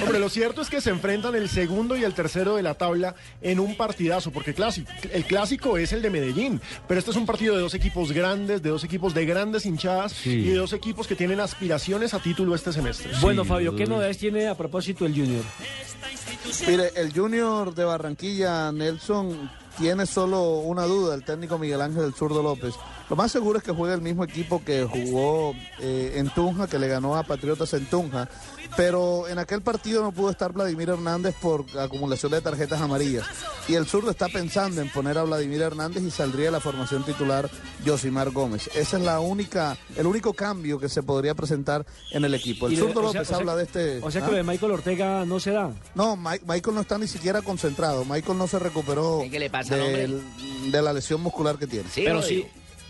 Hombre, lo cierto es que se enfrentan el segundo y el tercero de la tabla en un partidazo, porque clásico, el clásico es el de Medellín, pero este es un partido de dos equipos grandes, de dos equipos de grandes hinchadas y de dos equipos que tienen aspiraciones a título este semestre. Bueno, Fabio, ¿qué novedades tiene a propósito el Junior? Mire, el Junior de Barranquilla, Nelson, tiene solo una duda, el técnico Miguel Ángel del Zurdo López. Lo más seguro es que juegue el mismo equipo que jugó eh, en Tunja, que le ganó a Patriotas en Tunja. Pero en aquel partido no pudo estar Vladimir Hernández por acumulación de tarjetas amarillas. Y el zurdo está pensando en poner a Vladimir Hernández y saldría la formación titular Josimar Gómez. Ese es la única, el único cambio que se podría presentar en el equipo. El zurdo o sea- López o sea- habla de este. O sea que ¿Ah? lo de Michael Ortega no se da. No, Mi- Michael no está ni siquiera concentrado. Michael no se recuperó ¿Qué le pasa al del- de la lesión muscular que tiene. Sí, Pero sí.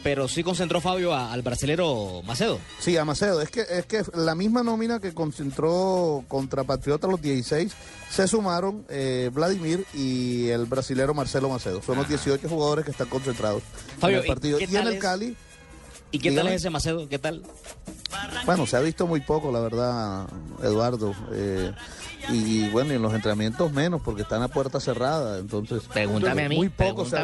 Pero sí concentró Fabio a- al brasilero Macedo. Sí, a Macedo. Es que, es que la misma nómina que concentró contra Patriota los 16 se sumaron eh, Vladimir y el brasilero Marcelo Macedo. Son los 18 jugadores que están concentrados Fabio, en el partido. ¿y en el es? Cali, ¿Y qué tal es ese Macedo? ¿Qué tal? bueno, se ha visto muy poco, la verdad, Eduardo. Eh, y bueno, y en los entrenamientos menos, porque están a puerta cerrada. Entonces, Pregúntame a mí, Muy poco se.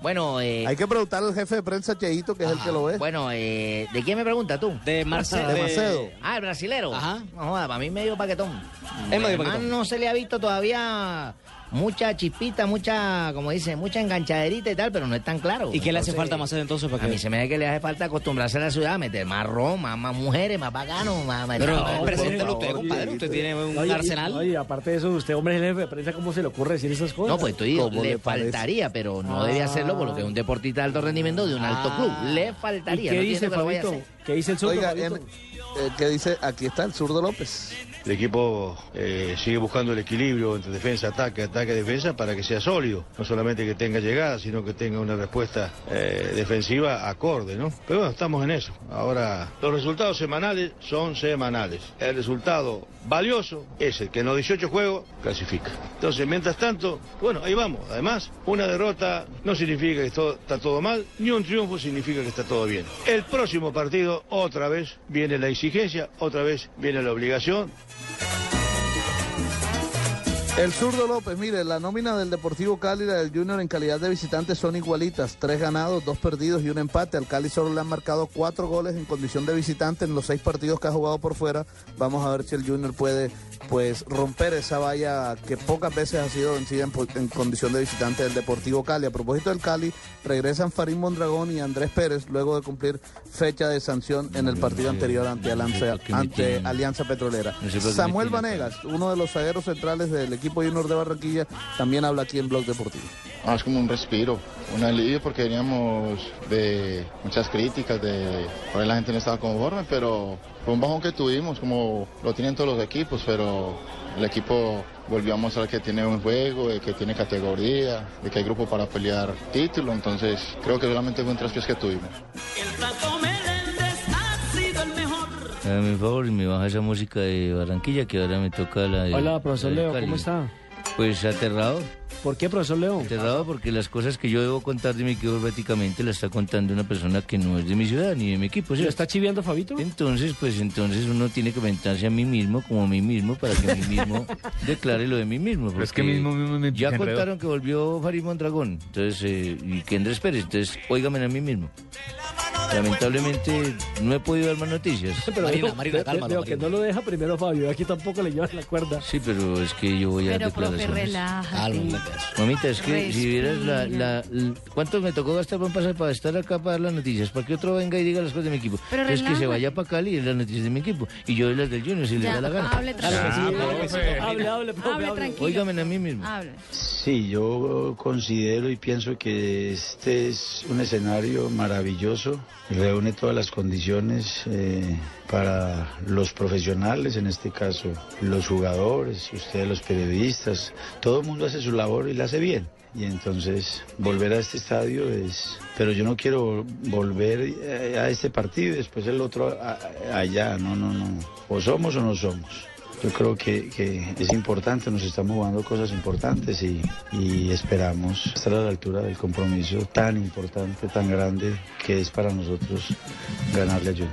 Bueno, eh, Hay que preguntarle al jefe de prensa, Cheito, que es el que lo ve. bueno, eh, ¿de quién me pregunta tú? De Marcelo. De Macedo. Ah, el brasilero. Ajá. No joda, para mí medio paquetón. Es medio Además, paquetón. no se le ha visto todavía mucha chispita, mucha, como dice, mucha enganchaderita y tal, pero no es tan claro. ¿Y qué le hace Entonces, falta Macedo entonces para A mí que... se me ve que le hace falta acostumbrarse a la ciudad, meter más ron, más, más mujeres, más bacano, más... más- Pero más- preséntelo por usted, compadre. Usted tiene un Oye, y- arsenal. Oye, aparte de eso, usted, hombre, jefe de prensa, ¿cómo se le ocurre decir esas cosas? No, pues ¿Cómo le, faltaría, pero no Ah. debe hacerlo por lo que es un deportista de alto rendimiento de un alto club. Le ¿Y faltaría. qué no dice entiendo que lo vaya a Fabito? hacer. ¿Qué dice el zurdo, Oiga, en- eh, ¿qué dice? Aquí está el zurdo López. El equipo eh, sigue buscando el equilibrio entre defensa, ataque, ataque, defensa para que sea sólido. No solamente que tenga llegada, sino que tenga una respuesta eh, defensiva acorde, ¿no? Pero bueno, estamos en eso. Ahora, los resultados semanales son semanales. El resultado valioso es el que en los 18 juegos clasifica. Entonces, mientras tanto, bueno, ahí vamos. Además, una derrota no significa que está todo mal, ni un triunfo significa que está todo bien. El próximo partido, otra vez, viene la exigencia, otra vez viene la obligación. El zurdo López, mire, la nómina del Deportivo Cali y la del Junior en calidad de visitantes son igualitas. Tres ganados, dos perdidos y un empate. Al Cali solo le han marcado cuatro goles en condición de visitante en los seis partidos que ha jugado por fuera. Vamos a ver si el Junior puede pues romper esa valla que pocas veces ha sido vencida en, condición de visitante del Deportivo Cali. A propósito del Cali, regresan Farín Mondragón y Andrés Pérez luego de cumplir fecha de sanción en el partido anterior ante, Alianza, ante Alianza Petrolera. Samuel Vanegas, uno de los zagueros centrales del equipo Junior de Barranquilla, también habla aquí en Blog Deportivo. Ah, es como un respiro, un alivio porque veníamos de muchas críticas, de por ahí la gente no estaba conforme, pero fue un bajón que tuvimos, como lo tienen todos los equipos, pero el equipo volvió a mostrar que tiene un juego, de que tiene categoría, de que hay grupo para pelear título, entonces creo que realmente fue un traspiés que tuvimos. Hágame un favor y me baja esa música de Barranquilla que ahora me toca la de. Hola, profesor de Leo, Cali. ¿cómo está? Pues aterrado. ¿Por qué, profesor Leo? Aterrado porque las cosas que yo debo contar de mi equipo prácticamente las está contando una persona que no es de mi ciudad ni de mi equipo. ¿Lo ¿cierto? está chiviando, Fabito? Entonces, pues entonces uno tiene que comentarse a mí mismo como a mí mismo para que a mí mismo declare lo de mí mismo. Pero es que mismo, mismo me Ya contaron que volvió Farid Mondragón entonces, eh, y que Andrés Pérez, entonces óigame a mí mismo. Lamentablemente no he podido dar más noticias. Pero Marina, veo- Marina, cálmalo, veo que no lo deja primero Fabio. Aquí tampoco le llevas la cuerda. Sí, pero es que yo voy a Pero, profe, declaraciones. relájate. Mamita, es que si vieras la, la- ¿Cuánto me tocó gastar para pasar para estar acá para dar las noticias? Para que otro venga y diga las cosas de mi equipo. Pero es que se vaya para Cali y dé las noticias de mi equipo. Y yo doy las del Junior si le da la gana. hable tranquilo. Hable, hable, profe, Hable hable. tranquilo. Óigame a mí mismo. Hable. Sí, yo considero y pienso que este es un escenario maravilloso reúne todas las condiciones eh, para los profesionales, en este caso los jugadores, ustedes los periodistas, todo el mundo hace su labor y la hace bien. Y entonces volver a este estadio es... Pero yo no quiero volver eh, a este partido y después el otro allá, no, no, no. O somos o no somos. Yo creo que, que es importante, nos estamos jugando cosas importantes y, y esperamos estar a la altura del compromiso tan importante, tan grande que es para nosotros ganarle a Junior.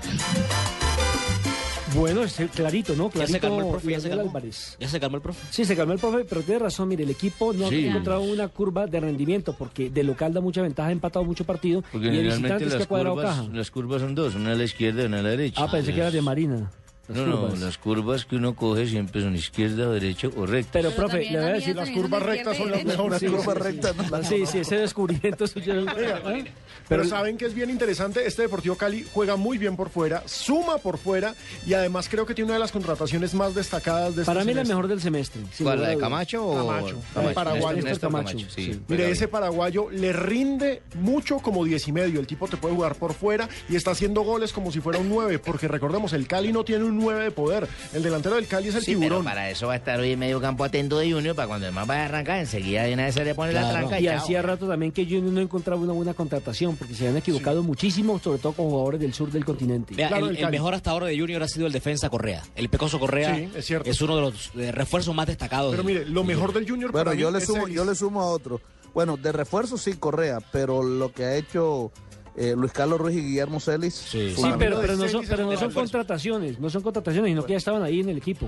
Bueno, es clarito, ¿no? Ya Clarito se calmó el profe, ya se calmó. Álvarez. Ya se calmó el profe. Sí, se calmó el profe, pero tiene razón, mire, el equipo no Sí. ha encontrado una curva de rendimiento porque de local da mucha ventaja, ha empatado mucho partido Porque y que ha las cuadrado curvas, caja. las curvas son dos, una a la izquierda y una a la derecha. Ah, pensé que era de Marina. No, no, curvas. las curvas que uno coge siempre son izquierda o derecha o recta. Pero, profe, le voy a decir, Las curvas rectas son las mejores. Las curvas rectas, Sí, sí, ese descubrimiento suyo. Pero, Pero- saben que es bien interesante, este Deportivo Cali juega muy bien por fuera, suma por fuera y además creo que tiene una de las contrataciones más destacadas de este Para mí la mejor del semestre. ¿Cuál, la de. Camacho o- Camacho, Camacho, el paraguayo. Néstor Néstor Camacho. Sí. Mire, ese paraguayo le rinde mucho como 10 y medio. El tipo te puede jugar por fuera y está haciendo goles como si fuera un 9, porque recordemos, el Cali no tiene un 9 de poder. El delantero del Cali es el Sí, pero tiburón. para eso va a estar hoy en medio campo atento de Junior, para cuando el más vaya a arrancar, enseguida de una vez se le pone la tranca Y hacía rato también que Junior no encontraba una buena contratación porque se habían equivocado muchísimo, sobre todo con jugadores del sur del continente. Vea, Claro, el, el el Cali. mejor hasta ahora de Junior ha sido el defensa Correa. El Pecoso Correa Sí, es cierto. uno de los refuerzos más destacados. Pero del- mire, lo mejor del Junior Bueno, para mí yo le es sumo, yo le sumo a otro. Bueno, de refuerzo sí Correa, pero lo que ha hecho eh, Luis Carlos Ruiz y Guillermo Celis. Sí, Sí, pero, pero no son, pero no contrataciones, no son contrataciones, sino que ya estaban ahí en el equipo.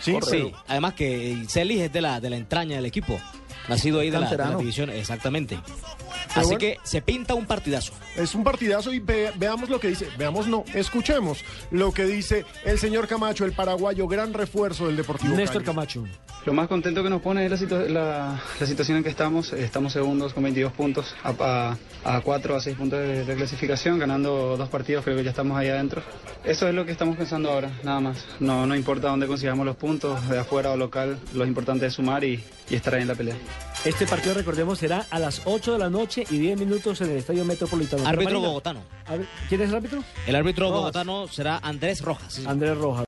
Sí, Sí, además que Celis es de la, de la entraña del equipo. Nacido ahí de la, de la Canterano. división, exactamente. Así bueno. que se pinta un partidazo. Es un partidazo y ve- veamos lo que dice, veamos no, escuchemos lo que dice el señor Camacho, el paraguayo, gran refuerzo del Deportivo Néstor Cali. Camacho. Lo más contento que nos pone es la, situa- la- la situación en que estamos. Estamos segundos con 22 puntos, a, a, a 4 a 6 puntos de, de clasificación, ganando dos partidos, creo que ya estamos ahí adentro. Eso es lo que estamos pensando ahora, nada más. No, no importa dónde consigamos los puntos, de afuera o local, lo importante es sumar y, y estar ahí en la pelea. Este partido, recordemos, será a las 8 de la noche y 10 minutos en el Estadio Metropolitano. Árbitro bogotano. ¿Quién es el árbitro? El árbitro Rojas. bogotano será Andrés Rojas. Andrés Rojas.